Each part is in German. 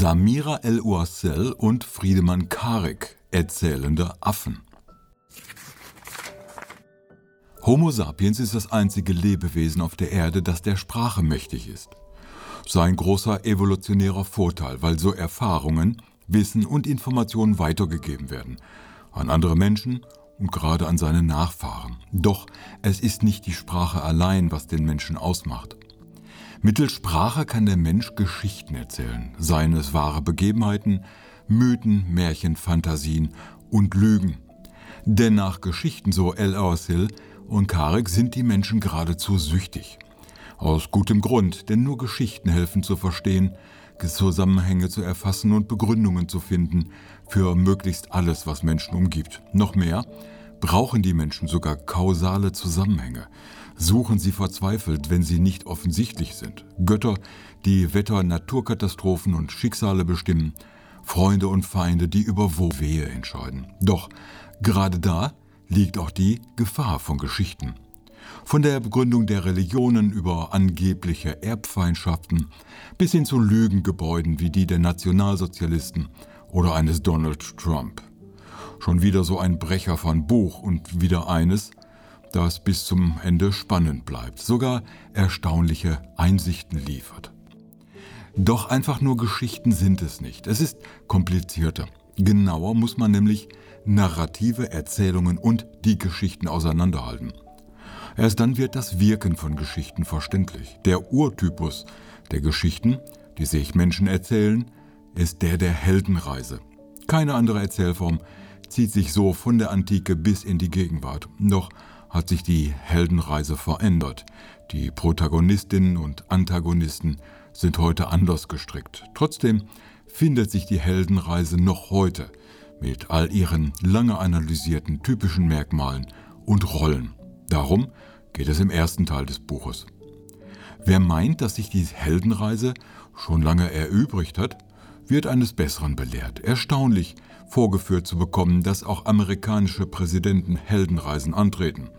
Samira El-Ouassel und Friedemann Karik, Erzählende Affen. Homo sapiens ist das einzige Lebewesen auf der Erde, das der Sprache mächtig ist. Sein großer evolutionärer Vorteil, weil so Erfahrungen, Wissen und Informationen weitergegeben werden an andere Menschen und gerade an seine Nachfahren. Doch es ist nicht die Sprache allein, was den Menschen ausmacht. Mittels Sprache kann der Mensch Geschichten erzählen, seien es wahre Begebenheiten, Mythen, Märchen, Fantasien und Lügen. Denn nach Geschichten, so El Awsil und Karek, sind die Menschen geradezu süchtig. Aus gutem Grund, denn nur Geschichten helfen zu verstehen, Zusammenhänge zu erfassen und Begründungen zu finden für möglichst alles, was Menschen umgibt. Noch mehr, brauchen die Menschen sogar kausale Zusammenhänge, suchen sie verzweifelt, wenn sie nicht offensichtlich sind. Götter, die Wetter, Naturkatastrophen und Schicksale bestimmen, Freunde und Feinde, die über Wo-Wehe entscheiden. Doch gerade da liegt auch die Gefahr von Geschichten. Von der Begründung der Religionen über angebliche Erbfeindschaften bis hin zu Lügengebäuden wie die der Nationalsozialisten oder eines Donald Trump. Schon wieder so ein Brecher von Buch und wieder eines, das bis zum Ende spannend bleibt, sogar erstaunliche Einsichten liefert. Doch einfach nur Geschichten sind es nicht. Es ist komplizierter. Genauer muss man nämlich narrative Erzählungen und die Geschichten auseinanderhalten. Erst dann wird das Wirken von Geschichten verständlich. Der Urtypus der Geschichten, die sich Menschen erzählen, ist der der Heldenreise. Keine andere Erzählform zieht sich so von der Antike bis in die Gegenwart. Doch hat sich die Heldenreise verändert. Die Protagonistinnen und Antagonisten sind heute anders gestrickt. Trotzdem findet sich die Heldenreise noch heute mit all ihren lange analysierten typischen Merkmalen und Rollen. Darum geht es im ersten Teil des Buches. Wer meint, dass sich die Heldenreise schon lange erübrigt hat, wird eines Besseren belehrt. Erstaunlich vorgeführt zu bekommen, dass auch amerikanische Präsidenten Heldenreisen antreten.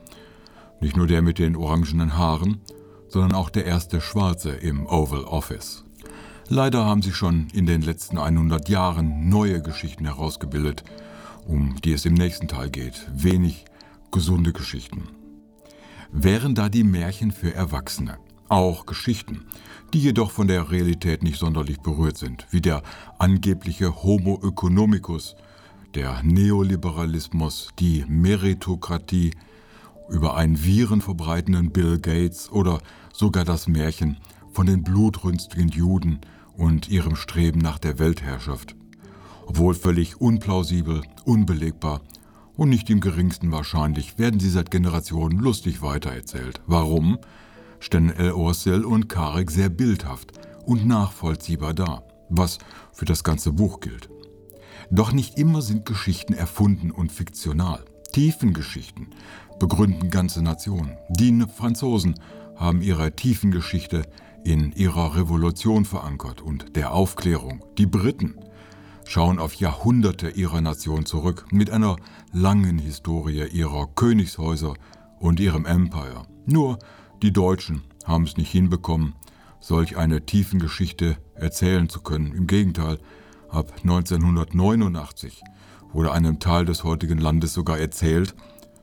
Nicht nur der mit den orangenen Haaren, sondern auch der erste Schwarze im Oval Office. Leider haben sich schon in den letzten 100 Jahren neue Geschichten herausgebildet, um die es im nächsten Teil geht. Wenig gesunde Geschichten wären da die Märchen für Erwachsene. Auch Geschichten, die jedoch von der Realität nicht sonderlich berührt sind, wie der angebliche Homo economicus, der Neoliberalismus, die Meritokratie, über einen Viren verbreitenden Bill Gates oder sogar das Märchen von den blutrünstigen Juden und ihrem Streben nach der Weltherrschaft. Obwohl völlig unplausibel, unbelegbar und nicht im geringsten wahrscheinlich werden sie seit Generationen lustig weitererzählt. Warum? Stellen El Orsel und Karek sehr bildhaft und nachvollziehbar dar, was für das ganze Buch gilt. Doch nicht immer sind Geschichten erfunden und fiktional. Tiefengeschichten begründen ganze Nationen. Die Franzosen haben ihre Tiefengeschichte in ihrer Revolution verankert und der Aufklärung. Die Briten schauen auf Jahrhunderte ihrer Nation zurück, mit einer langen Historie ihrer Königshäuser und ihrem Empire. Nur die Deutschen haben es nicht hinbekommen, solch eine tiefen Geschichte erzählen zu können. Im Gegenteil, ab 1989 wurde einem Teil des heutigen Landes sogar erzählt,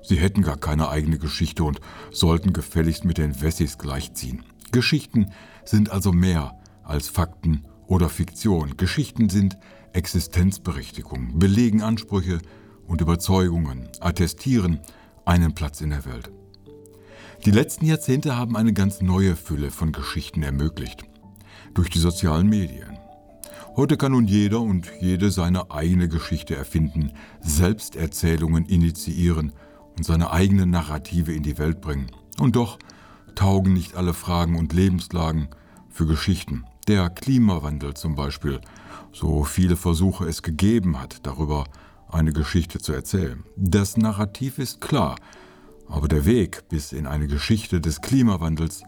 sie hätten gar keine eigene Geschichte und sollten gefälligst mit den Wessis gleichziehen. Geschichten sind also mehr als Fakten oder Fiktion. Geschichten sind Existenzberechtigung, belegen Ansprüche und Überzeugungen, attestieren einen Platz in der Welt. Die letzten Jahrzehnte haben eine ganz neue Fülle von Geschichten ermöglicht. Durch die sozialen Medien. Heute kann nun jeder und jede seine eigene Geschichte erfinden, Selbsterzählungen initiieren und seine eigene Narrative in die Welt bringen. Und doch taugen nicht alle Fragen und Lebenslagen für Geschichten. Der Klimawandel zum Beispiel so viele Versuche es gegeben hat, darüber eine Geschichte zu erzählen. Das Narrativ ist klar, aber der Weg bis in eine Geschichte des Klimawandels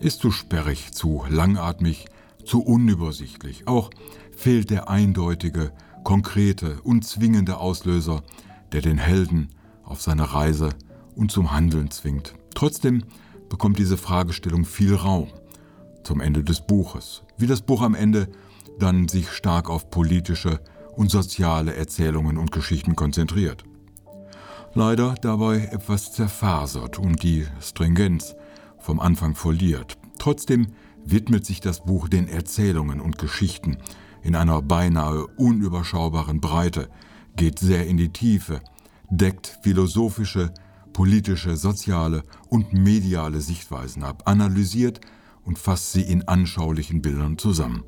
ist zu sperrig, zu langatmig, zu unübersichtlich. Auch fehlt der eindeutige, konkrete und zwingende Auslöser, der den Helden auf seine Reise und zum Handeln zwingt. Trotzdem bekommt diese Fragestellung viel Raum zum Ende des Buches. Wie das Buch am Ende dann sich stark auf politische und soziale Erzählungen und Geschichten konzentriert. Leider dabei etwas zerfasert und die Stringenz vom Anfang verliert. Trotzdem widmet sich das Buch den Erzählungen und Geschichten in einer beinahe unüberschaubaren Breite, geht sehr in die Tiefe, deckt philosophische, politische, soziale und mediale Sichtweisen ab, analysiert und fasst sie in anschaulichen Bildern zusammen.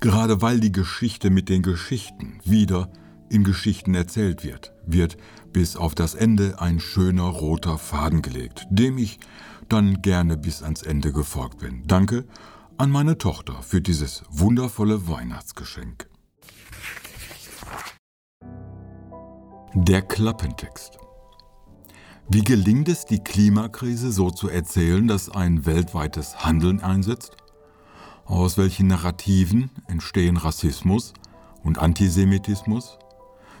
Gerade weil die Geschichte mit den Geschichten wieder in Geschichten erzählt wird, wird bis auf das Ende ein schöner roter Faden gelegt, dem ich dann gerne bis ans Ende gefolgt bin. Danke an meine Tochter für dieses wundervolle Weihnachtsgeschenk. Der Klappentext. Wie gelingt es, die Klimakrise so zu erzählen, dass ein weltweites Handeln einsetzt? Aus welchen Narrativen entstehen Rassismus und Antisemitismus?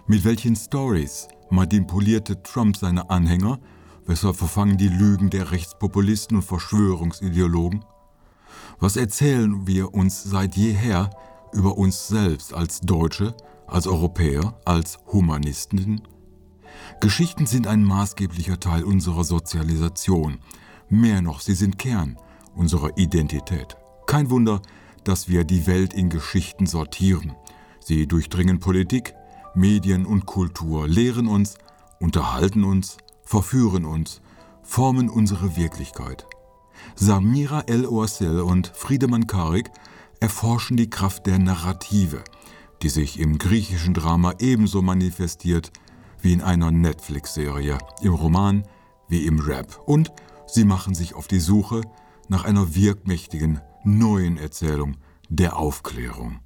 Mit welchen Stories manipulierte Trump seine Anhänger? Weshalb verfangen die Lügen der Rechtspopulisten und Verschwörungsideologen? Was erzählen wir uns seit jeher über uns selbst als Deutsche, als Europäer, als Humanisten? Geschichten sind ein maßgeblicher Teil unserer Sozialisation. Mehr noch, sie sind Kern unserer Identität. Kein Wunder, dass wir die Welt in Geschichten sortieren. Sie durchdringen Politik, Medien und Kultur, lehren uns, unterhalten uns, verführen uns, formen unsere Wirklichkeit. Samira El-Oasel und Friedemann Karik erforschen die Kraft der Narrative, die sich im griechischen Drama ebenso manifestiert wie in einer Netflix-Serie, im Roman wie im Rap. Und sie machen sich auf die Suche nach einer wirkmächtigen, neuen Erzählung der Aufklärung.